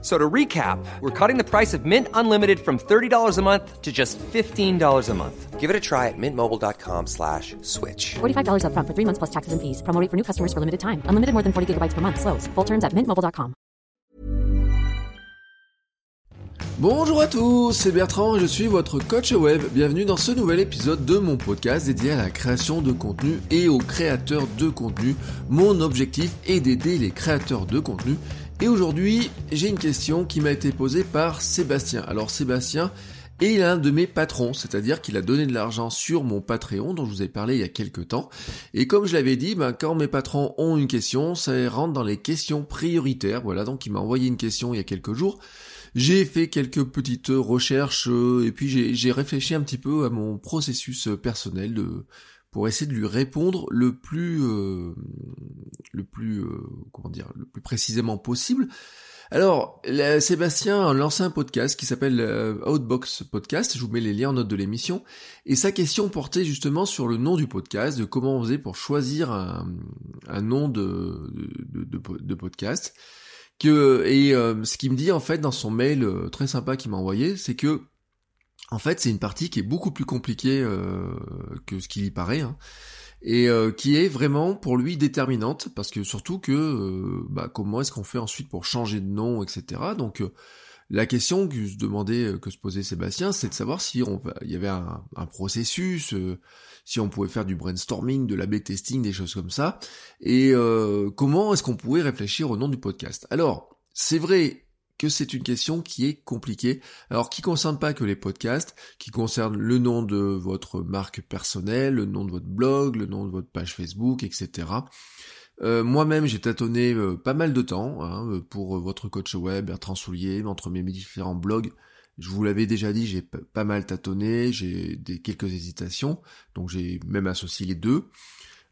So to recap, we're cutting the price of Mint Unlimited from $30 a month to just $15 a month. Give it a try at mintmobile.com slash switch. $45 upfront for three months plus taxes and fees. Promo rate for new customers for limited time. Unlimited more than 40 gigabytes per month. Slows. Full terms at mintmobile.com. Bonjour à tous, c'est Bertrand et je suis votre coach web. Bienvenue dans ce nouvel épisode de mon podcast dédié à la création de contenu et aux créateurs de contenu. Mon objectif est d'aider les créateurs de contenu et aujourd'hui, j'ai une question qui m'a été posée par Sébastien. Alors Sébastien est l'un de mes patrons, c'est-à-dire qu'il a donné de l'argent sur mon Patreon dont je vous ai parlé il y a quelques temps. Et comme je l'avais dit, ben, quand mes patrons ont une question, ça rentre dans les questions prioritaires. Voilà, donc il m'a envoyé une question il y a quelques jours. J'ai fait quelques petites recherches euh, et puis j'ai réfléchi un petit peu à mon processus personnel de pour essayer de lui répondre le plus euh, le plus euh, comment dire le plus précisément possible. Alors, Sébastien a lancé un podcast qui s'appelle euh, Outbox Podcast, je vous mets les liens en note de l'émission, et sa question portait justement sur le nom du podcast, de comment on faisait pour choisir un, nom de, podcast. Que, et ce qu'il me dit en fait dans son mail très sympa qu'il m'a envoyé, c'est que en fait, c'est une partie qui est beaucoup plus compliquée euh, que ce qu'il y paraît, hein, et euh, qui est vraiment pour lui déterminante, parce que surtout que euh, bah, comment est-ce qu'on fait ensuite pour changer de nom, etc. Donc la question que se demandait, que se posait Sébastien, c'est de savoir si on il y avait un, un processus, si on pouvait faire du brainstorming, de l'AB testing, des choses comme ça, et comment est-ce qu'on pouvait réfléchir au nom du podcast. Alors, c'est vrai que c'est une question qui est compliquée. Alors qui concerne pas que les podcasts, qui concerne le nom de votre marque personnelle, le nom de votre blog, le nom de votre page Facebook, etc. Euh, moi-même, j'ai tâtonné euh, pas mal de temps hein, pour votre coach web, Bertrand Soulier, entre mes différents blogs. Je vous l'avais déjà dit, j'ai pas mal tâtonné, j'ai des quelques hésitations, donc j'ai même associé les deux.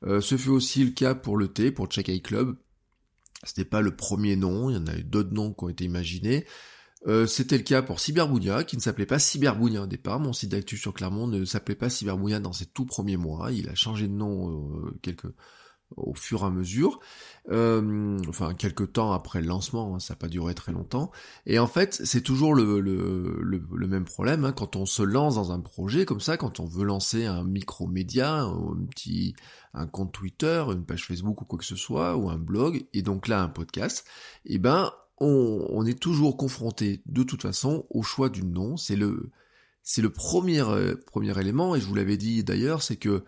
Euh, ce fut aussi le cas pour le T, pour Check Club, c'était pas le premier nom, il y en a eu d'autres noms qui ont été imaginés. Euh, c'était le cas pour Cyberbounia, qui ne s'appelait pas Cyberbounia au départ. Mon site d'actu sur Clermont ne s'appelait pas Cyberbounia dans ses tout premiers mois. Il a changé de nom euh, quelques au fur et à mesure, euh, enfin quelques temps après le lancement, hein, ça n'a pas duré très longtemps. Et en fait, c'est toujours le, le, le, même problème hein, quand on se lance dans un projet comme ça, quand on veut lancer un micro-média, un petit un compte Twitter, une page Facebook ou quoi que ce soit, ou un blog, et donc là un podcast, eh ben on, on est toujours confronté de toute façon au choix du nom. C'est le c'est le premier euh, premier élément, et je vous l'avais dit d'ailleurs, c'est que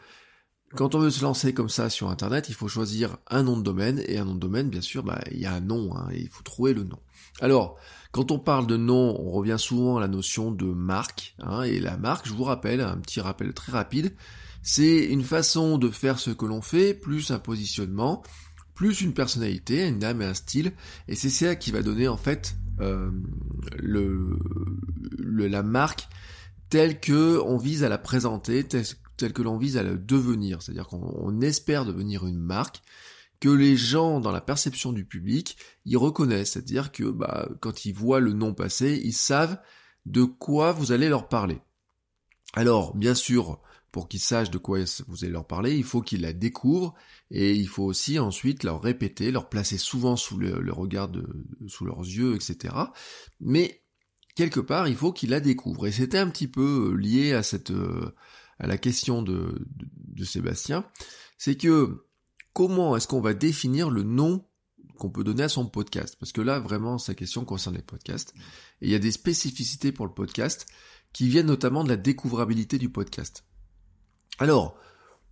quand on veut se lancer comme ça sur Internet, il faut choisir un nom de domaine, et un nom de domaine, bien sûr, bah, il y a un nom, hein, et il faut trouver le nom. Alors, quand on parle de nom, on revient souvent à la notion de marque, hein, et la marque, je vous rappelle, un petit rappel très rapide, c'est une façon de faire ce que l'on fait, plus un positionnement, plus une personnalité, une âme et un style, et c'est ça qui va donner en fait euh, le, la marque telle que on vise à la présenter, tel que l'on vise à le devenir, c'est-à-dire qu'on espère devenir une marque que les gens dans la perception du public y reconnaissent, c'est-à-dire que bah, quand ils voient le nom passer, ils savent de quoi vous allez leur parler. Alors, bien sûr, pour qu'ils sachent de quoi vous allez leur parler, il faut qu'ils la découvrent et il faut aussi ensuite leur répéter, leur placer souvent sous le, regard de, sous leurs yeux, etc. Mais quelque part, il faut qu'ils la découvrent. Et c'était un petit peu lié à cette euh, à la question de, de, Sébastien, c'est que comment est-ce qu'on va définir le nom qu'on peut donner à son podcast? Parce que là, vraiment, sa question concerne les podcasts. Et il y a des spécificités pour le podcast qui viennent notamment de la découvrabilité du podcast. Alors,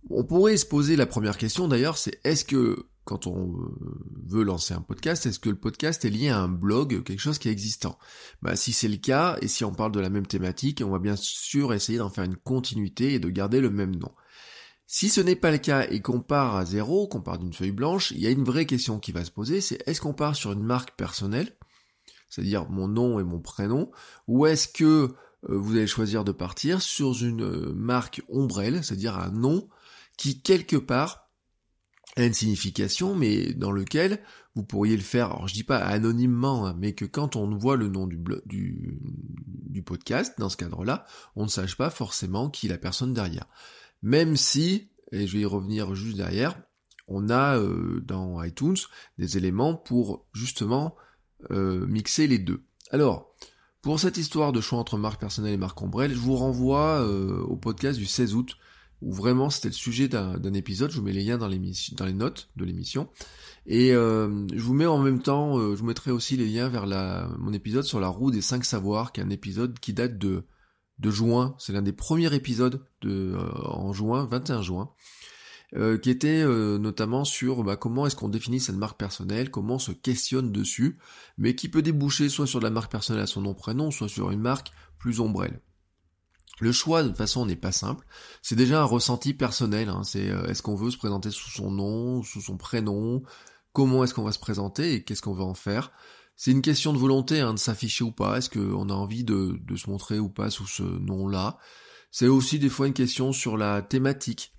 on pourrait se poser la première question d'ailleurs, c'est est-ce que quand on euh, veut lancer un podcast, est-ce que le podcast est lié à un blog, quelque chose qui est existant? Bah, Si c'est le cas, et si on parle de la même thématique, on va bien sûr essayer d'en faire une continuité et de garder le même nom. Si ce n'est pas le cas et qu'on part à zéro, qu'on part d'une feuille blanche, il y a une vraie question qui va se poser, c'est est-ce qu'on part sur une marque personnelle, c'est-à-dire mon nom et mon prénom, ou est-ce que euh, vous allez choisir de partir sur une euh, marque ombrelle, c'est-à-dire un nom qui quelque part a une signification, mais dans lequel vous pourriez le faire, alors je dis pas anonymement, hein, mais que quand on voit le nom du, du, du podcast, dans ce cadre-là, on ne sache pas forcément qui est la personne derrière. Même si, et je vais y revenir juste derrière, on a euh, dans iTunes des éléments pour justement euh, mixer les deux. Alors, pour cette histoire de choix entre marque personnelle et marque ombrelle, je vous renvoie euh, au podcast du 16 août où vraiment c'était le sujet d'un épisode, je vous mets les liens dans, les notes de l'émission, et euh, je vous mets en même temps, euh, je vous mettrai aussi les liens vers mon épisode sur la roue des 5 savoirs, qui est un épisode qui date de, de juin, c'est l'un des premiers épisodes de, euh, en juin, 21 juin, qui était notamment sur bah, comment est-ce qu'on définit cette marque personnelle, comment on se questionne dessus, mais qui peut déboucher soit sur la marque personnelle à son nom prénom, soit sur une marque plus ombrelle. Le choix, de toute façon, n'est pas simple. C'est déjà un ressenti personnel. Hein. C'est euh, est-ce qu'on veut se présenter sous son nom, sous son prénom, comment est-ce qu'on va se présenter et qu'est-ce qu'on va en faire? C'est une question de volonté, hein, de s'afficher ou pas. Est-ce qu'on a envie de, de, se montrer ou pas sous ce nom-là? C'est aussi des fois une question sur la thématique.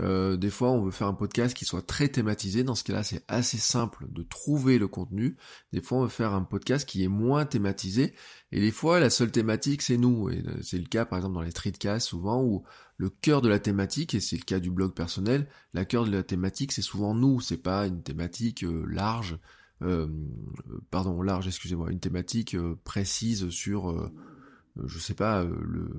Euh, des fois, on veut faire un podcast qui soit très thématisé. Dans ce cas-là, c'est assez simple de trouver le contenu. Des fois, on veut faire un podcast qui est moins thématisé. Et des fois, la seule thématique, c'est nous. Et euh, c'est le cas, par exemple, dans les treatcasts, souvent, où le cœur de la thématique, et c'est le cas du blog personnel, la cœur de la thématique, c'est souvent nous. C'est pas une thématique euh, large. pardon, large, excusez-moi, une thématique précise sur euh, je sais pas, euh, le,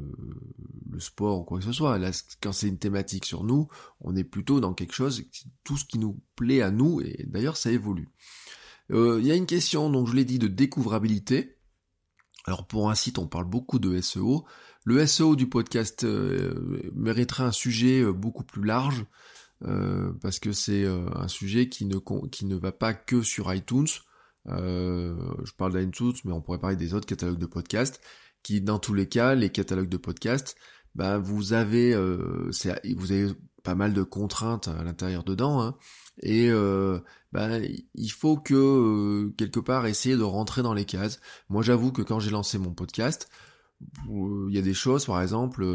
le, sport ou quoi que ce soit. Là, quand c'est une thématique sur nous, on est plutôt dans quelque chose, tout ce qui nous plaît à nous, et d'ailleurs ça évolue. Euh, il y a une question, donc je l'ai dit, de découvrabilité. Alors pour un site, on parle beaucoup de SEO. Le SEO du podcast mériterait un sujet beaucoup plus large, parce que c'est un sujet qui ne, qui ne va pas que sur iTunes. je parle d'iTunes, mais on pourrait parler des autres catalogues de podcasts qui dans tous les cas, les catalogues de podcasts, bah, vous avez euh, vous avez pas mal de contraintes à l'intérieur dedans, hein, et euh, bah, il faut que euh, quelque part essayer de rentrer dans les cases. Moi, j'avoue que quand j'ai lancé mon podcast, il y a des choses, par exemple,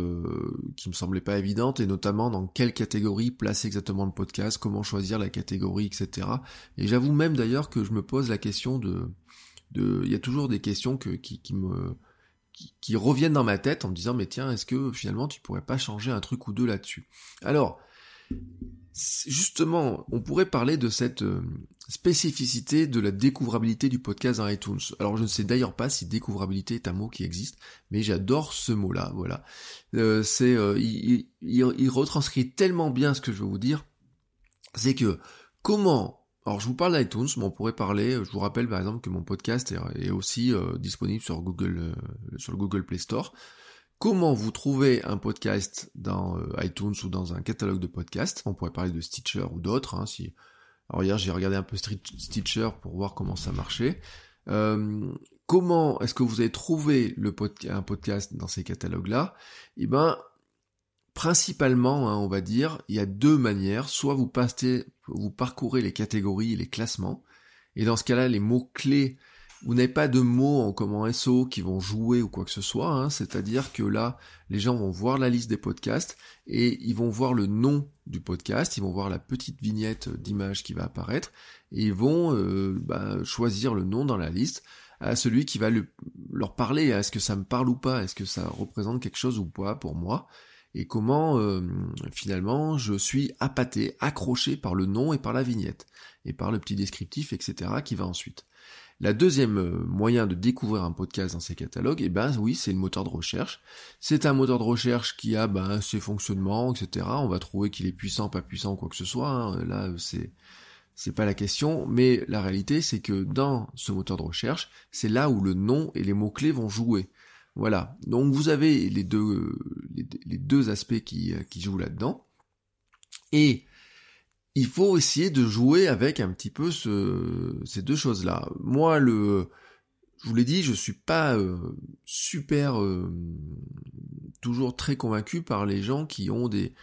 qui me semblaient pas évidentes, et notamment dans quelle catégorie placer exactement le podcast, comment choisir la catégorie, etc. Et j'avoue même d'ailleurs que je me pose la question de, de, il y a toujours des questions que, qui, qui me qui, reviennent dans ma tête en me disant mais tiens est-ce que finalement tu pourrais pas changer un truc ou deux là-dessus? Alors justement on pourrait parler de cette euh, spécificité de la découvrabilité du podcast dans iTunes. Alors je ne sais d'ailleurs pas si découvrabilité est un mot qui existe, mais j'adore ce mot-là. Voilà, euh, c'est euh, il, il retranscrit tellement bien ce que je veux vous dire. C'est que comment alors je vous parle d'iTunes, mais on pourrait parler, je vous rappelle par exemple que mon podcast est, aussi euh, disponible sur Google, euh, sur le Google Play Store. Comment vous trouvez un podcast dans euh, iTunes ou dans un catalogue de podcasts? On pourrait parler de Stitcher ou d'autres. Hein. Alors hier j'ai regardé un peu Stitcher pour voir comment ça marchait. comment est-ce que vous avez trouvé un podcast dans ces catalogues-là? Eh ben, principalement, hein, on va dire, il y a deux manières. Soit vous passez, vous parcourez les catégories, les classements, et dans ce cas-là, les mots clés, vous n'avez pas de mots en comme en SO qui vont jouer ou quoi que ce soit. Hein. C'est-à-dire que là, les gens vont voir la liste des podcasts et ils vont voir le nom du podcast, ils vont voir la petite vignette d'image qui va apparaître et ils vont euh, bah, choisir le nom dans la liste à celui qui va leur parler. Est-ce que ça me parle ou pas? Est-ce que ça représente quelque chose ou pas pour moi? Et comment euh, finalement je suis appâté, accroché par le nom et par la vignette, et par le petit descriptif, etc. qui va ensuite. La deuxième euh, moyen de découvrir un podcast dans ces catalogues, eh ben oui, c'est le moteur de recherche. C'est un moteur de recherche qui a ben, ses fonctionnements, etc. On va trouver qu'il est puissant, pas puissant, quoi que ce soit. Hein. Là, c'est c'est pas la question, mais la réalité, c'est que dans ce moteur de recherche, c'est là où le nom et les mots clés vont jouer. Voilà. Donc vous avez les deux, deux aspects qui, qui jouent là-dedans. Et il faut essayer de jouer avec un petit peu ce, ces deux choses-là. Moi, le, je vous l'ai dit, je suis pas euh, super euh, toujours très convaincu par les gens qui ont des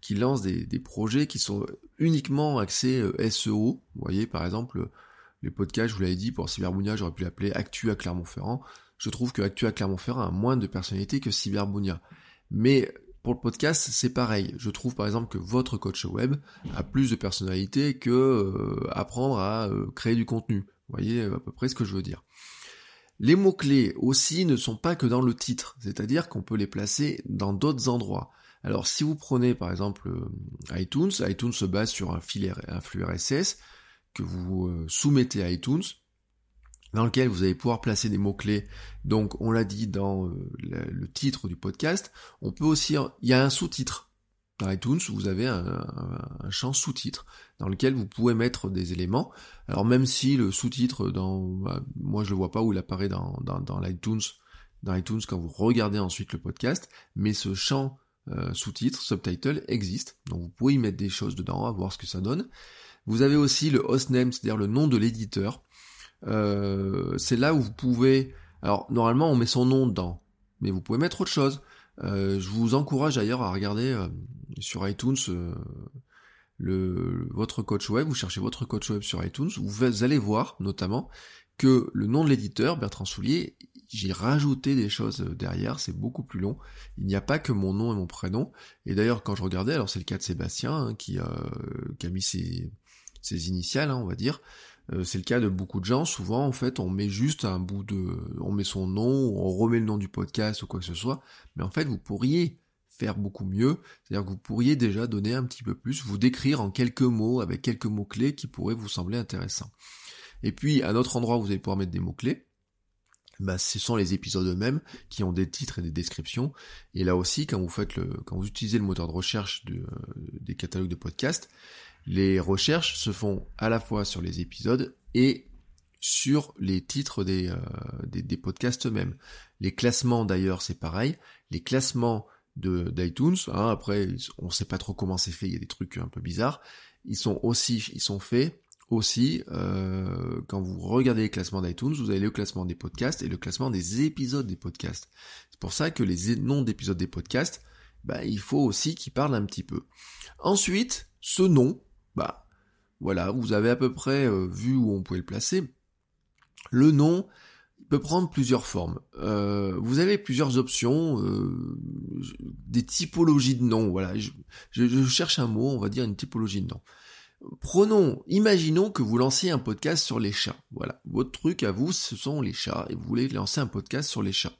qui lancent des, projets qui sont uniquement axés euh, SEO. Vous voyez, par exemple, les podcasts, je vous l'avais dit, pour Cyberbounia, j'aurais pu l'appeler Actu à Clermont-Ferrand je trouve que Actua Clermont-Ferrand a moins de personnalité que Cyberbounia. Mais pour le podcast, c'est pareil. Je trouve par exemple que votre coach web a plus de personnalité que euh, apprendre à euh, créer du contenu. Vous voyez à peu près ce que je veux dire. Les mots-clés aussi ne sont pas que dans le titre, c'est-à-dire qu'on peut les placer dans d'autres endroits. Alors si vous prenez par exemple euh, iTunes, iTunes se base sur un, un flux RSS que vous soumettez à iTunes, dans lequel vous allez pouvoir placer des mots-clés. Donc, on l'a dit dans euh, le, titre du podcast. On peut aussi, il y a un sous-titre. Dans iTunes, vous avez un, champ sous-titre dans lequel vous pouvez mettre des éléments. Alors même si le sous-titre, dans, bah, moi je le vois pas où il apparaît dans, dans, l'iTunes, dans iTunes quand vous regardez ensuite le podcast, mais ce champ euh, sous-titre, subtitle existe. Donc vous pouvez y mettre des choses dedans, à voir ce que ça donne. Vous avez aussi le hostname, c'est-à-dire le nom de l'éditeur. Euh, c'est là où vous pouvez... Alors normalement on met son nom dedans, mais vous pouvez mettre autre chose. Euh, je vous encourage d'ailleurs à regarder euh, sur iTunes le, votre coach web, vous cherchez votre coach web sur iTunes, vous allez voir notamment que le nom de l'éditeur, Bertrand Soulier, j'ai rajouté des choses derrière, c'est beaucoup plus long. Il n'y a pas que mon nom et mon prénom. Et d'ailleurs, quand je regardais, alors c'est le cas de Sébastien hein, qui, qui, a mis ses, ses initiales, hein, on va dire. Euh, c'est le cas de beaucoup de gens. Souvent, en fait, on met juste un bout de, on met son nom, on remet le nom du podcast ou quoi que ce soit. Mais en fait, vous pourriez faire beaucoup mieux. C'est-à-dire que vous pourriez déjà donner un petit peu plus, vous décrire en quelques mots, avec quelques mots clés qui pourraient vous sembler intéressants. Et puis, à un autre endroit où vous allez pouvoir mettre des mots clés, bah, ce sont les épisodes eux-mêmes qui ont des titres et des descriptions. Et là aussi, quand vous faites le, quand vous utilisez le moteur de recherche de, des catalogues de podcasts, les recherches se font à la fois sur les épisodes et sur les titres des, euh, podcasts eux-mêmes. Les classements d'ailleurs c'est pareil. Les classements de d'iTunes, hein, après on sait pas trop comment c'est fait, il y a des trucs un peu bizarres. Ils sont aussi, ils sont faits aussi euh, quand vous regardez les classements d'iTunes, vous avez le classement des podcasts et le classement des épisodes des podcasts. C'est pour ça que les noms d'épisodes des podcasts, bah, il faut aussi qu'ils parlent un petit peu. Ensuite, ce nom, bah voilà, vous avez à peu près euh, vu où on pouvait le placer. Le nom peut prendre plusieurs formes. Euh, vous avez plusieurs options, euh, des typologies de noms. Voilà, je, je, cherche un mot, on va dire une typologie de nom. Prenons, imaginons que vous lancez un podcast sur les chats. Voilà, votre truc à vous, ce sont les chats, et vous voulez lancer un podcast sur les chats.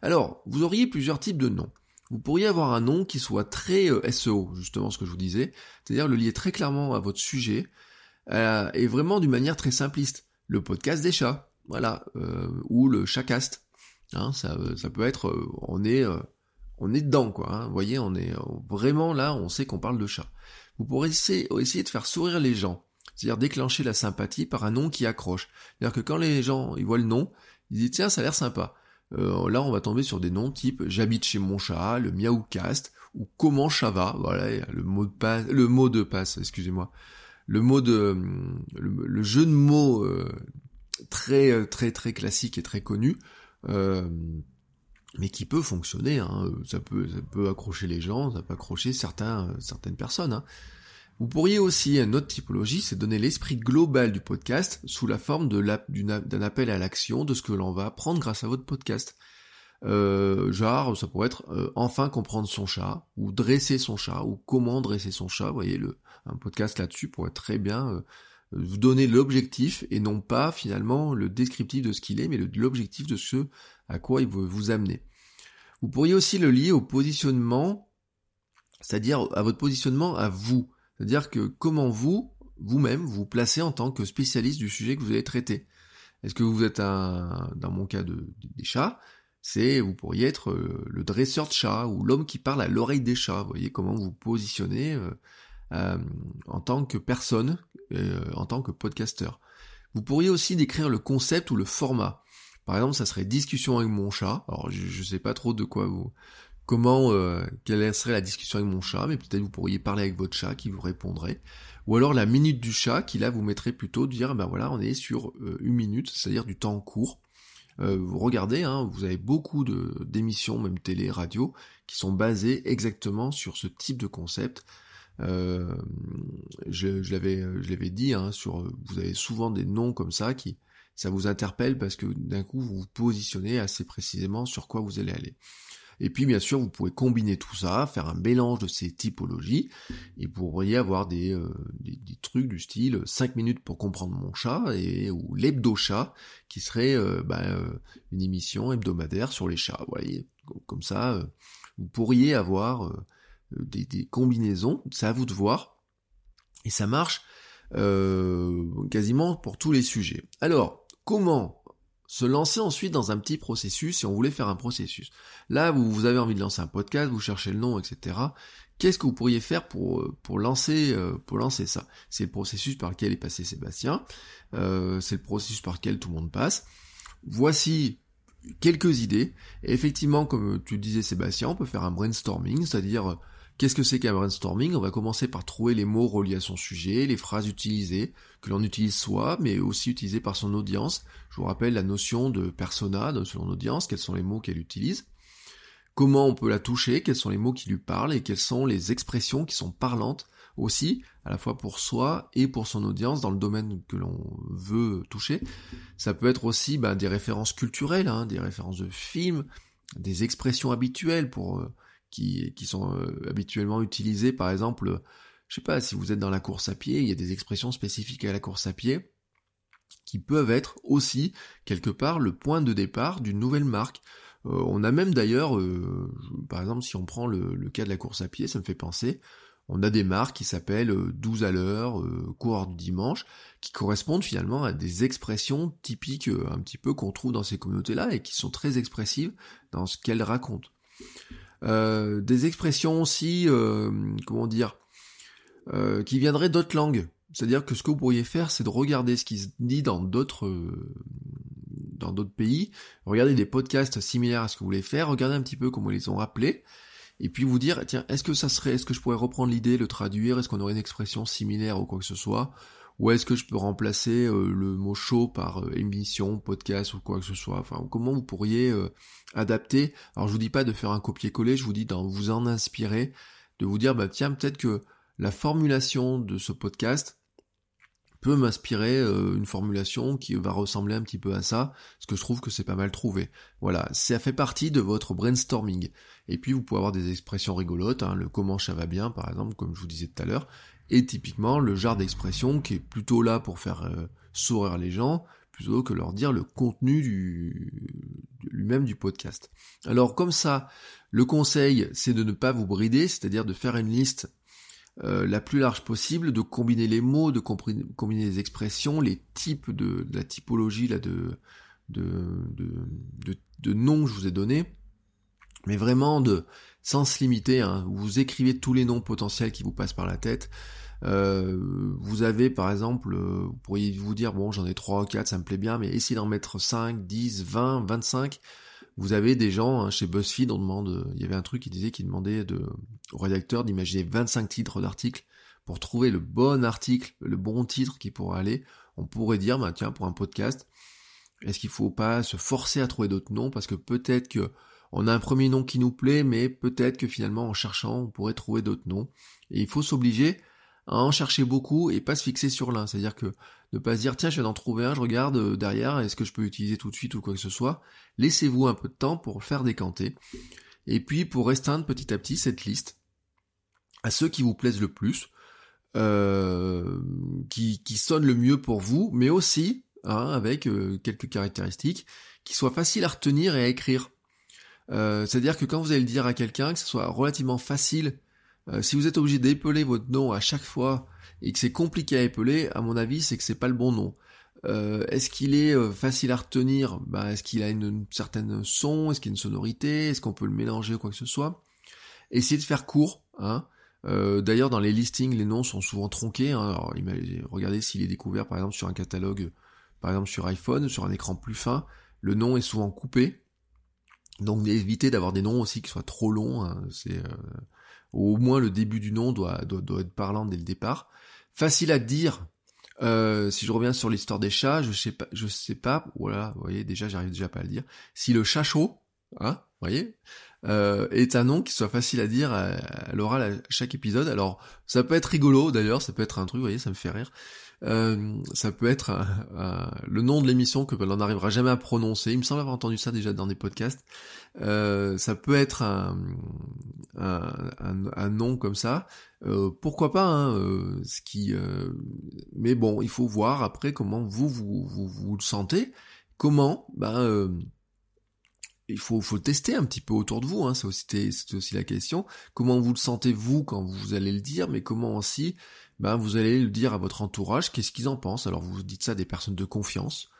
Alors, vous auriez plusieurs types de noms vous pourriez avoir un nom qui soit très euh, SEO, justement ce que je vous disais, c'est-à-dire le lier très clairement à votre sujet, euh, et vraiment d'une manière très simpliste. Le podcast des chats, voilà, euh, ou le chatcast. Hein, ça, ça peut être, on est, on est dedans quoi. Hein, vous voyez, on est vraiment là, on sait qu'on parle de chat. Vous pourrez essayer, essayer de faire sourire les gens, c'est-à-dire déclencher la sympathie par un nom qui accroche. C'est-à-dire que quand les gens ils voient le nom, ils disent tiens ça a l'air sympa. Euh, là, on va tomber sur des noms type j'habite chez mon chat, le miaoucast, ou comment chat va, voilà, le mot de passe, le excusez-moi, le mot de, le, jeu de mots euh, très très très classique et très connu, euh, mais qui peut fonctionner, hein, ça peut ça peut accrocher les gens, ça peut accrocher certaines personnes. Hein. Vous pourriez aussi, une autre typologie, c'est donner l'esprit global du podcast sous la forme d'un appel à l'action de ce que l'on va apprendre grâce à votre podcast. Euh, genre, ça pourrait être euh, enfin comprendre son chat, ou dresser son chat, ou comment dresser son chat. Vous voyez, le, un podcast là-dessus pourrait très bien euh, vous donner l'objectif et non pas finalement le descriptif de ce qu'il est, mais l'objectif de ce à quoi il veut vous amener. Vous pourriez aussi le lier au positionnement, c'est-à-dire à votre positionnement à vous. C'est-à-dire que comment vous, vous-même, vous placez en tant que spécialiste du sujet que vous allez traiter. Est-ce que vous êtes un, dans mon cas de, des chats, c'est, vous pourriez être euh, le dresseur de chats ou l'homme qui parle à l'oreille des chats. Vous voyez comment vous positionnez euh, euh, en tant que personne, en tant que podcasteur. Vous pourriez aussi décrire le concept ou le format. Par exemple, ça serait discussion avec mon chat. Alors, je ne sais pas trop de quoi vous, comment, euh, quelle serait la discussion avec mon chat, mais peut-être vous pourriez parler avec votre chat qui vous répondrait. Ou alors la minute du chat qui là vous mettrait plutôt de dire ben voilà on est sur euh, une minute, c'est-à-dire du temps court. Euh, vous regardez, hein, vous avez beaucoup d'émissions, même télé, radio, qui sont basées exactement sur ce type de concept. l'avais je l'avais dit, hein, sur vous avez souvent des noms comme ça qui ça vous interpelle parce que d'un coup vous vous positionnez assez précisément sur quoi vous allez aller. Et puis bien sûr, vous pouvez combiner tout ça, faire un mélange de ces typologies, et vous pourriez avoir des, euh, trucs du style 5 minutes pour comprendre mon chat, et, ou l'hebdo-chat, qui serait euh, bah, euh, une émission hebdomadaire sur les chats. Vous voyez, comme ça, vous pourriez avoir des, des, combinaisons, c'est à vous de voir, et ça marche quasiment pour tous les sujets. Alors, comment se lancer ensuite dans un petit processus si on voulait faire un processus. Là, vous, vous avez envie de lancer un podcast, vous cherchez le nom, etc. Qu'est-ce que vous pourriez faire pour, euh, pour, lancer, euh, pour lancer ça? C'est le processus par lequel est passé Sébastien, euh, c'est le processus par lequel tout le monde passe. Voici quelques idées. Effectivement, comme tu disais Sébastien, on peut faire un brainstorming, c'est-à-dire Qu'est-ce que c'est qu'un brainstorming? On va commencer par trouver les mots reliés à son sujet, les phrases utilisées, que l'on utilise soi, mais aussi utilisées par son audience. Je vous rappelle la notion de persona de son audience, quels sont les mots qu'elle utilise. Comment on peut la toucher, quels sont les mots qui lui parlent et quelles sont les expressions qui sont parlantes aussi, à la fois pour soi et pour son audience dans le domaine que l'on veut toucher. Ça peut être aussi ben, des références culturelles, hein, des références de films, des expressions habituelles pour euh, qui, sont euh, habituellement utilisées, par exemple, je sais pas, si vous êtes dans la course à pied, il y a des expressions spécifiques à la course à pied qui peuvent être aussi quelque part le point de départ d'une nouvelle marque. Euh, on a même d'ailleurs, euh, par exemple, si on prend le, cas de la course à pied, ça me fait penser, on a des marques qui s'appellent 12 à l'heure, coureur du dimanche, qui correspondent finalement à des expressions typiques un petit peu qu'on trouve dans ces communautés-là et qui sont très expressives dans ce qu'elles racontent. Euh, des expressions aussi, euh, comment dire, euh, qui viendraient d'autres langues. C'est-à-dire que ce que vous pourriez faire, c'est de regarder ce qui se dit dans d'autres dans d'autres pays, regarder des podcasts similaires à ce que vous voulez faire, regarder un petit peu comment ils les ont rappelés, et puis vous dire, tiens, est-ce que ça serait, est-ce que je pourrais reprendre l'idée, le traduire, est-ce qu'on aurait une expression similaire ou quoi que ce soit, ou est-ce que je peux remplacer euh, le mot show par euh, émission, podcast ou quoi que ce soit Enfin, comment vous pourriez euh, adapter? Alors, je vous dis pas de faire un copier-coller, je vous dis d'en vous en inspirer, de vous dire, bah tiens, peut-être que la formulation de ce podcast peut m'inspirer une formulation qui va ressembler un petit peu à ça, parce que je trouve que c'est pas mal trouvé. Voilà, ça fait partie de votre brainstorming. Et puis vous pouvez avoir des expressions rigolotes, hein, le comment ça va bien par exemple, comme je vous disais tout à l'heure, et typiquement le genre d'expression qui est plutôt là pour faire euh, sourire les gens, plutôt que leur dire le contenu lui-même du podcast. Alors comme ça, le conseil, c'est de ne pas vous brider, c'est-à-dire de faire une liste euh, la plus large possible, de combiner les mots, de combiner les expressions, les types de, la typologie là, de, de, noms que je vous ai donnés, mais vraiment de sans se limiter. Hein, vous écrivez tous les noms potentiels qui vous passent par la tête. Euh, vous avez par exemple, euh, vous pourriez vous dire, bon j'en ai 3 ou 4, ça me plaît bien, mais essayez d'en mettre 5, 10, 20, 25. Vous avez des gens, hein, chez BuzzFeed, on demande, il y avait un truc qui disait qu'il demandait de, au rédacteur d'imaginer 25 titres d'articles pour trouver le bon article, le bon titre qui pourrait aller. On pourrait dire, bah, tiens, pour un podcast, est-ce qu'il faut pas se forcer à trouver d'autres noms parce que peut-être que on a un premier nom qui nous plaît, mais peut-être que finalement en cherchant, on pourrait trouver d'autres noms. Et il faut s'obliger à en chercher beaucoup et pas se fixer sur l'un. C'est-à-dire que ne pas se dire tiens je viens d'en trouver un, je regarde euh, derrière, est-ce que je peux l'utiliser tout de suite ou quoi que ce soit? Laissez-vous un peu de temps pour faire décanter. Et puis pour restreindre petit à petit cette liste à ceux qui vous plaisent le plus, euh, qui, qui sonnent le mieux pour vous, mais aussi hein, avec euh, quelques caractéristiques qui soient faciles à retenir et à écrire. C'est-à-dire que quand vous allez le dire à quelqu'un, que ce soit relativement facile euh, si vous êtes obligé d'épeler votre nom à chaque fois et que c'est compliqué à épeler, à mon avis, c'est que c'est pas le bon nom. Euh, est-ce qu'il est, euh, facile à retenir? Bah, Est-ce qu'il a une, certaine son? Est-ce qu'il a une sonorité? Est-ce qu'on peut le mélanger ou quoi que ce soit? Essayez de faire court. Hein. D'ailleurs, dans les listings, les noms sont souvent tronqués. Hein. Alors, regardez s'il est découvert, par exemple, sur un catalogue, par exemple sur iPhone, sur un écran plus fin, le nom est souvent coupé. Donc, évitez d'avoir des noms aussi qui soient trop longs. Hein. C'est au moins le début du nom doit, doit, être parlant dès le départ. Facile à dire, euh, si je reviens sur l'histoire des chats, je sais pas, je sais pas, voilà, vous voyez, déjà, j'arrive déjà pas à le dire. Si le chat chaud, hein, vous voyez, euh, est un nom qui soit facile à dire à, l'oral à chaque épisode. Alors, ça peut être rigolo, d'ailleurs, ça peut être un truc, vous voyez, ça me fait rire. Euh, ça peut être le nom de l'émission que l'on n'arrivera jamais à prononcer. Il me semble avoir entendu ça déjà dans des podcasts. Euh, ça peut être un, un, nom comme ça. Euh, pourquoi pas hein, ce qui, Mais bon, il faut voir après comment vous vous, vous, vous le sentez. Comment ben, il faut, faut tester un petit peu autour de vous, hein, c'est aussi, aussi la question. Comment vous le sentez vous quand vous allez le dire, mais comment aussi ben, vous allez le dire à votre entourage, qu'est-ce qu'ils en pensent? Alors vous dites ça à des personnes de confiance,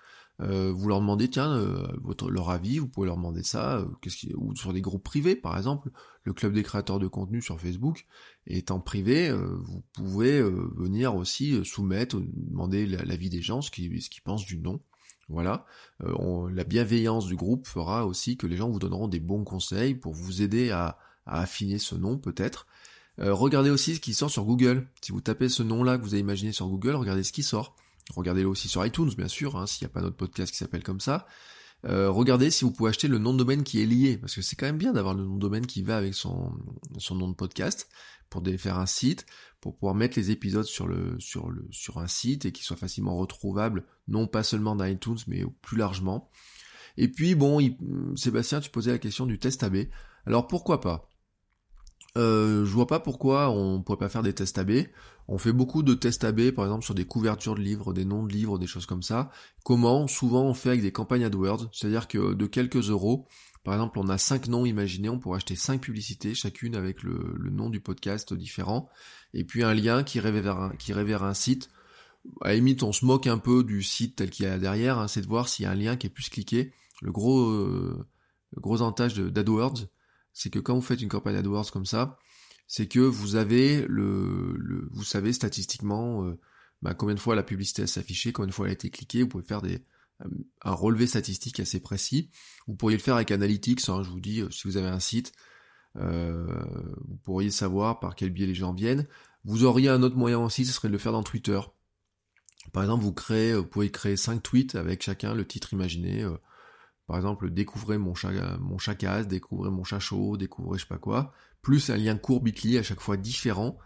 euh, vous leur demandez tiens euh, votre, leur avis, vous pouvez leur demander ça, euh, qu'est-ce ou sur des groupes privés par exemple, le club des créateurs de contenu sur Facebook étant privé, vous pouvez venir aussi soumettre, demander l'avis des gens, ce qu'ils pensent du nom. Voilà, la bienveillance du groupe fera aussi que les gens vous donneront des bons conseils pour vous aider à affiner ce nom peut-être. Regardez aussi ce qui sort sur Google. Si vous tapez ce nom-là que vous avez imaginé sur Google, regardez ce qui sort. Regardez-le aussi sur iTunes, bien sûr, hein, s'il n'y a pas d'autre podcast qui s'appelle comme ça. Euh, regardez si vous pouvez acheter le nom de domaine qui est lié, parce que c'est quand même bien d'avoir le nom de domaine qui va avec son, son nom de podcast pour faire un site, pour pouvoir mettre les épisodes sur le sur le sur un site et qu'ils soient facilement retrouvables, non pas seulement dans iTunes, mais plus largement. Et puis bon, Sébastien, tu posais la question du test AB. Alors pourquoi pas? Euh, je vois pas pourquoi on pourrait pas faire des tests AB. On fait beaucoup de tests AB, par exemple sur des couvertures de livres, des noms de livres, des choses comme ça. Comment? Souvent on fait avec des campagnes AdWords, c'est-à-dire que de quelques euros, par exemple on a cinq noms imaginés, on pourrait acheter cinq publicités, chacune avec le, nom du podcast différent, et puis un lien qui révère un, un site. À la on se moque un peu du site tel qu'il y a derrière, hein, c'est de voir s'il y a un lien qui est plus cliqué. Le gros, euh, gros avantage d'AdWords, c'est que quand vous faites une campagne AdWords comme ça, c'est que vous avez le, vous savez statistiquement euh, bah, combien de fois la publicité a s'affiché, combien de fois elle a été cliquée, vous pouvez faire des, euh, un relevé statistique assez précis. Vous pourriez le faire avec Analytics, hein, je vous dis, euh, si vous avez un site, vous pourriez savoir par quel biais les gens viennent. Vous auriez un autre moyen aussi, ce serait de le faire dans Twitter. Par exemple, vous créez, vous pouvez créer 5 tweets avec chacun le titre imaginé. Par exemple, découvrez mon chat, découvrez mon chat chaud, découvrez je sais pas quoi, plus un lien court Bitly à chaque fois différent,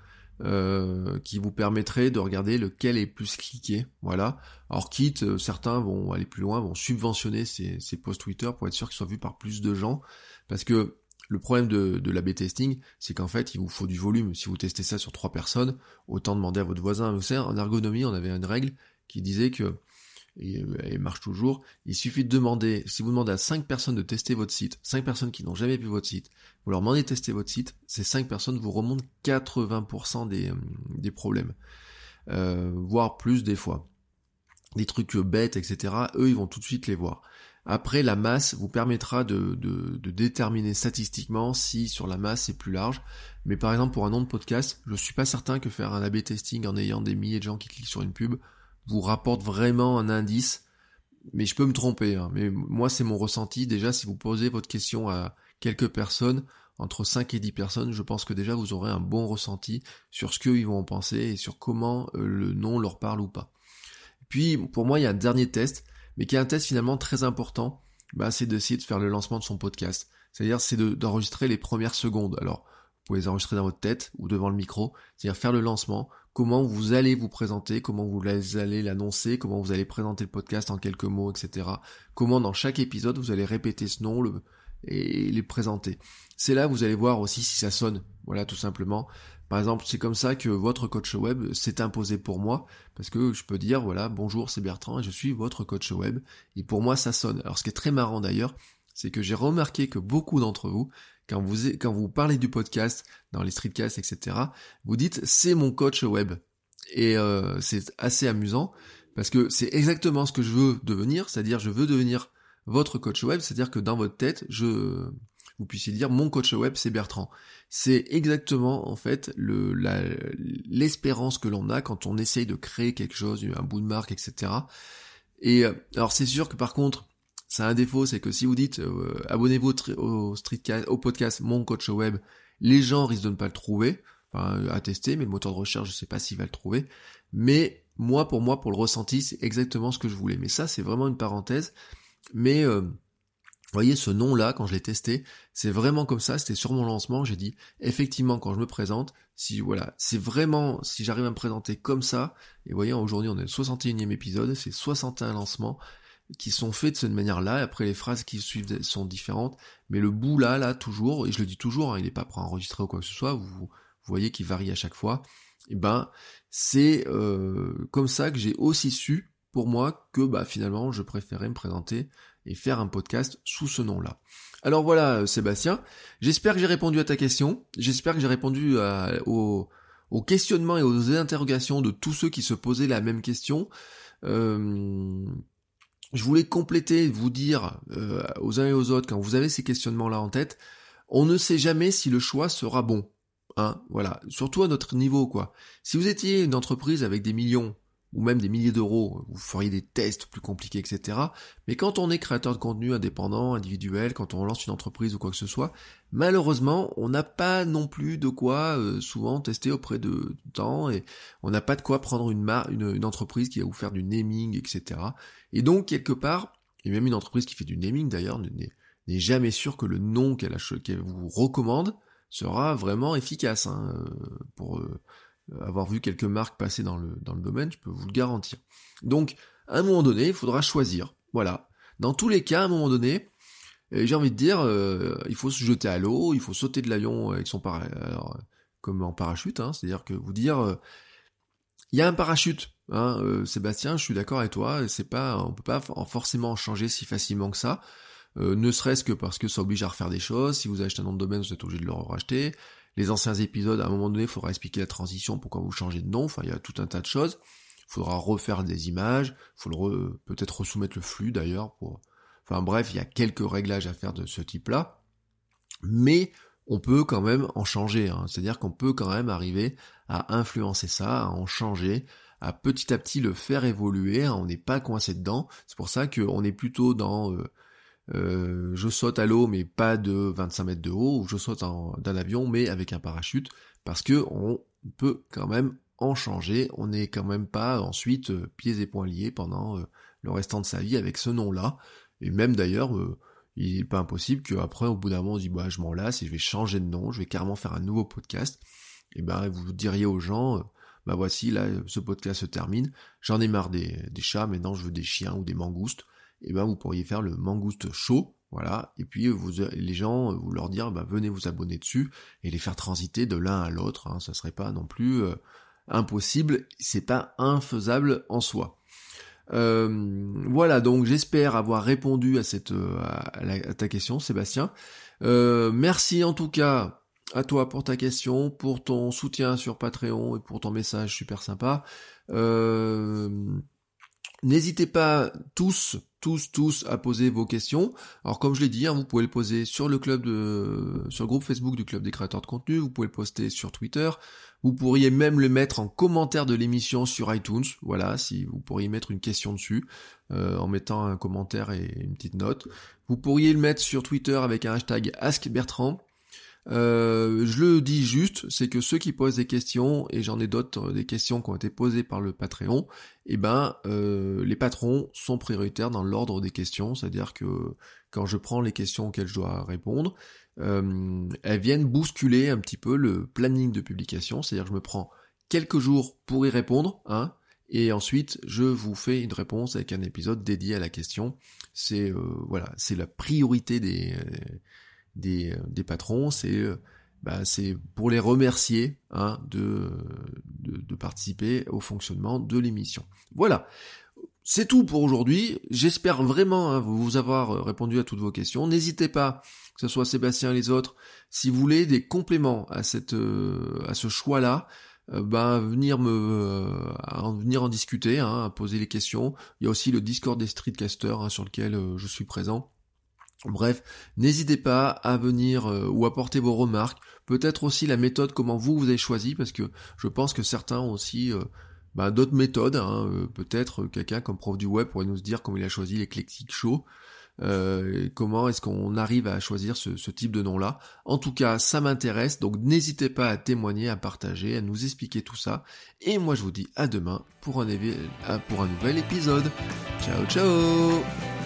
euh, qui vous permettrait de regarder lequel est plus cliqué. Voilà. Alors quitte, euh, certains vont aller plus loin, vont subventionner ces, ces posts Twitter pour être sûr qu'ils soient vus par plus de gens, parce que le problème de, de l'AB testing, c'est qu'en fait, il vous faut du volume. Si vous testez ça sur trois personnes, autant demander à votre voisin. Vous savez, en ergonomie, on avait une règle qui disait que et euh, elle marche toujours. Il suffit de demander, si vous demandez à 5 personnes de tester votre site, 5 personnes qui n'ont jamais vu votre site, vous leur demandez de tester votre site, ces 5 personnes vous remontent 80% des, euh, des problèmes. Euh, voire plus des fois. Des trucs bêtes, etc. Eux, ils vont tout de suite les voir. Après, la masse vous permettra de, de, de déterminer statistiquement si sur la masse c'est plus large. Mais par exemple, pour un nom de podcast, je suis pas certain que faire un A-B testing en ayant des milliers de gens qui cliquent sur une pub, vous rapporte vraiment un indice. Mais je peux me tromper, hein. mais moi c'est mon ressenti. Déjà, si vous posez votre question à quelques personnes, entre 5 et 10 personnes, je pense que déjà vous aurez un bon ressenti sur ce qu'ils vont en penser et sur comment euh, le nom leur parle ou pas. puis pour moi, il y a un dernier test, mais qui est un test finalement très important, bah, c'est d'essayer de faire le lancement de son podcast. C'est-à-dire c'est d'enregistrer les premières secondes. Alors, vous pouvez les enregistrer dans votre tête ou devant le micro, c'est-à-dire faire le lancement, comment vous allez vous présenter, comment vous allez l'annoncer, comment vous allez présenter le podcast en quelques mots, etc. Comment dans chaque épisode vous allez répéter ce nom et les présenter. C'est là vous allez voir aussi si ça sonne. Voilà, tout simplement. Par exemple, c'est comme ça que votre coach web s'est imposé pour moi, parce que je peux dire, voilà, bonjour, c'est Bertrand, et je suis votre coach web, et pour moi, ça sonne. Alors, ce qui est très marrant d'ailleurs, c'est que j'ai remarqué que beaucoup d'entre vous, quand vous, quand vous parlez du podcast, dans les streetcasts, etc., vous dites c'est mon coach web. Et euh, c'est assez amusant parce que c'est exactement ce que je veux devenir, c'est-à-dire je veux devenir votre coach web, c'est-à-dire que dans votre tête, je vous puissiez dire mon coach web c'est Bertrand. C'est exactement en fait le l'espérance que l'on a quand on essaye de créer quelque chose, un bout de marque, etc. Et euh, alors c'est sûr que par contre ça a un défaut, c'est que si vous dites euh, abonnez-vous au, podcast Mon Coach Web, les gens risquent de ne pas le trouver, enfin, à tester, mais le moteur de recherche, je sais pas s'il va le trouver. Mais moi, pour moi, pour le ressenti, c'est exactement ce que je voulais. Mais ça, c'est vraiment une parenthèse. Mais euh, Vous voyez, ce nom-là, quand je l'ai testé, c'est vraiment comme ça, c'était sur mon lancement, j'ai dit, effectivement, quand je me présente, si, voilà, c'est vraiment, si j'arrive à me présenter comme ça, et voyez, aujourd'hui, on est au 61e épisode, c'est 61 lancements qui sont faits de cette manière-là, après les phrases qui suivent sont différentes, mais le bout là, là, toujours, et je le dis toujours, hein, il n'est pas enregistrer ou quoi que ce soit, vous, voyez qu'il varie à chaque fois, et eh ben, c'est euh, comme ça que j'ai aussi su, pour moi, que bah finalement, je préférais me présenter et faire un podcast sous ce nom-là. Alors voilà, Sébastien, j'espère que j'ai répondu à ta question, j'espère que j'ai répondu aux, questionnements et aux interrogations de tous ceux qui se posaient la même question. Euh, je voulais compléter, vous dire euh, aux uns et aux autres, quand vous avez ces questionnements-là en tête, on ne sait jamais si le choix sera bon. Hein, voilà, surtout à notre niveau, quoi. Si vous étiez une entreprise avec des millions, ou même des milliers d'euros, vous feriez des tests plus compliqués, etc. Mais quand on est créateur de contenu indépendant, individuel, quand on lance une entreprise ou quoi que ce soit, malheureusement, on n'a pas non plus de quoi euh, souvent tester auprès de temps et on n'a pas de quoi prendre une, une, entreprise qui va vous faire du naming, etc. Et donc, quelque part, et même une entreprise qui fait du naming d'ailleurs, n'est jamais sûr que le nom qu'elle vous recommande sera vraiment efficace hein, euh, pour... Euh, euh, avoir vu quelques marques passer dans le, domaine, je peux vous le garantir. Donc, à un moment donné, il faudra choisir. Voilà. Dans tous les cas, à un moment donné, j'ai envie de dire, euh, il faut se jeter à l'eau, il faut sauter de l'avion avec son parachute, comme en parachute, hein, c'est-à-dire que vous dire, euh, il y a un parachute, hein, Sébastien, je suis d'accord avec toi, c'est pas, on peut pas forcément changer si facilement que ça. ne serait-ce que parce que ça oblige à refaire des choses. Si vous achetez un nom de domaine, vous êtes obligé de le racheter les anciens épisodes, à un moment donné, il faudra expliquer la transition, pourquoi vous changez de nom, enfin il y a tout un tas de choses. Il faudra refaire des images, il faudra peut-être resoumettre le flux d'ailleurs pour. Enfin bref, il y a quelques réglages à faire de ce type-là. Mais on peut quand même en changer. Hein. C'est-à-dire qu'on peut quand même arriver à influencer ça, à en changer, petit à petit le faire évoluer. Hein. On n'est pas coincé dedans. C'est pour ça qu'on est plutôt dans euh, euh, je saute à l'eau mais pas de 25 mètres de haut, ou je saute d'un avion mais avec un parachute, parce que on peut quand même en changer, on n'est quand même pas ensuite euh, pieds et poings liés pendant le restant de sa vie avec ce nom-là, et même d'ailleurs, il n'est pas impossible qu'après, au bout d'un moment, on se dit, bah, je m'en lasse et je vais changer de nom, je vais carrément faire un nouveau podcast, et ben vous diriez aux gens, bah voici, là, ce podcast se termine, j'en ai marre des, des chats, maintenant je veux des chiens ou des mangoustes, et eh ben vous pourriez faire le mangouste chaud, voilà, et puis vous, les gens, vous leur dire, bah, venez vous abonner dessus et les faire transiter de l'un à l'autre, hein, ça serait pas non plus euh, impossible, c'est pas infaisable en soi. Euh, voilà, donc j'espère avoir répondu à cette euh, à, ta question, Sébastien. merci en tout cas à toi pour ta question, pour ton soutien sur Patreon et pour ton message super sympa. N'hésitez pas tous tous, tous à poser vos questions. Alors comme je l'ai dit, hein, vous pouvez le poser sur le club de, sur le groupe Facebook du club des créateurs de contenu. Vous pouvez le poster sur Twitter. Vous pourriez même le mettre en commentaire de l'émission sur iTunes. Voilà, si vous pourriez mettre une question dessus euh, en mettant un commentaire et une petite note. Vous pourriez le mettre sur Twitter avec un hashtag AskBertrand. Euh, je le dis juste, c'est que ceux qui posent des questions, et j'en ai d'autres, des questions qui ont été posées par le Patreon, eh ben euh, les patrons sont prioritaires dans l'ordre des questions, c'est-à-dire que quand je prends les questions auxquelles je dois répondre, euh, elles viennent bousculer un petit peu le planning de publication, c'est-à-dire que je me prends quelques jours pour y répondre, hein, et ensuite je vous fais une réponse avec un épisode dédié à la question. C'est voilà, c'est la priorité des des, euh, des patrons, c'est euh, bah, c'est pour les remercier hein, de, de, participer au fonctionnement de l'émission. Voilà. C'est tout pour aujourd'hui. J'espère vraiment hein, vous avoir euh, répondu à toutes vos questions. N'hésitez pas, que ce soit Sébastien et les autres, si vous voulez des compléments à cette à ce choix-là, ben venir me venir en discuter, hein, poser les questions. Il y a aussi le Discord des streetcasters hein, sur lequel je suis présent. Bref, n'hésitez pas à venir euh, ou apporter vos remarques, peut-être aussi la méthode comment vous vous avez choisi, parce que je pense que certains ont aussi euh, bah, d'autres méthodes, hein, euh, peut-être quelqu'un comme prof du web pourrait nous dire comment il a choisi l'éclectique show, comment est-ce qu'on arrive à choisir ce, type de nom-là. En tout cas, ça m'intéresse, donc n'hésitez pas à témoigner, à partager, à nous expliquer tout ça, et moi je vous dis à demain pour un, pour un nouvel épisode. Ciao ciao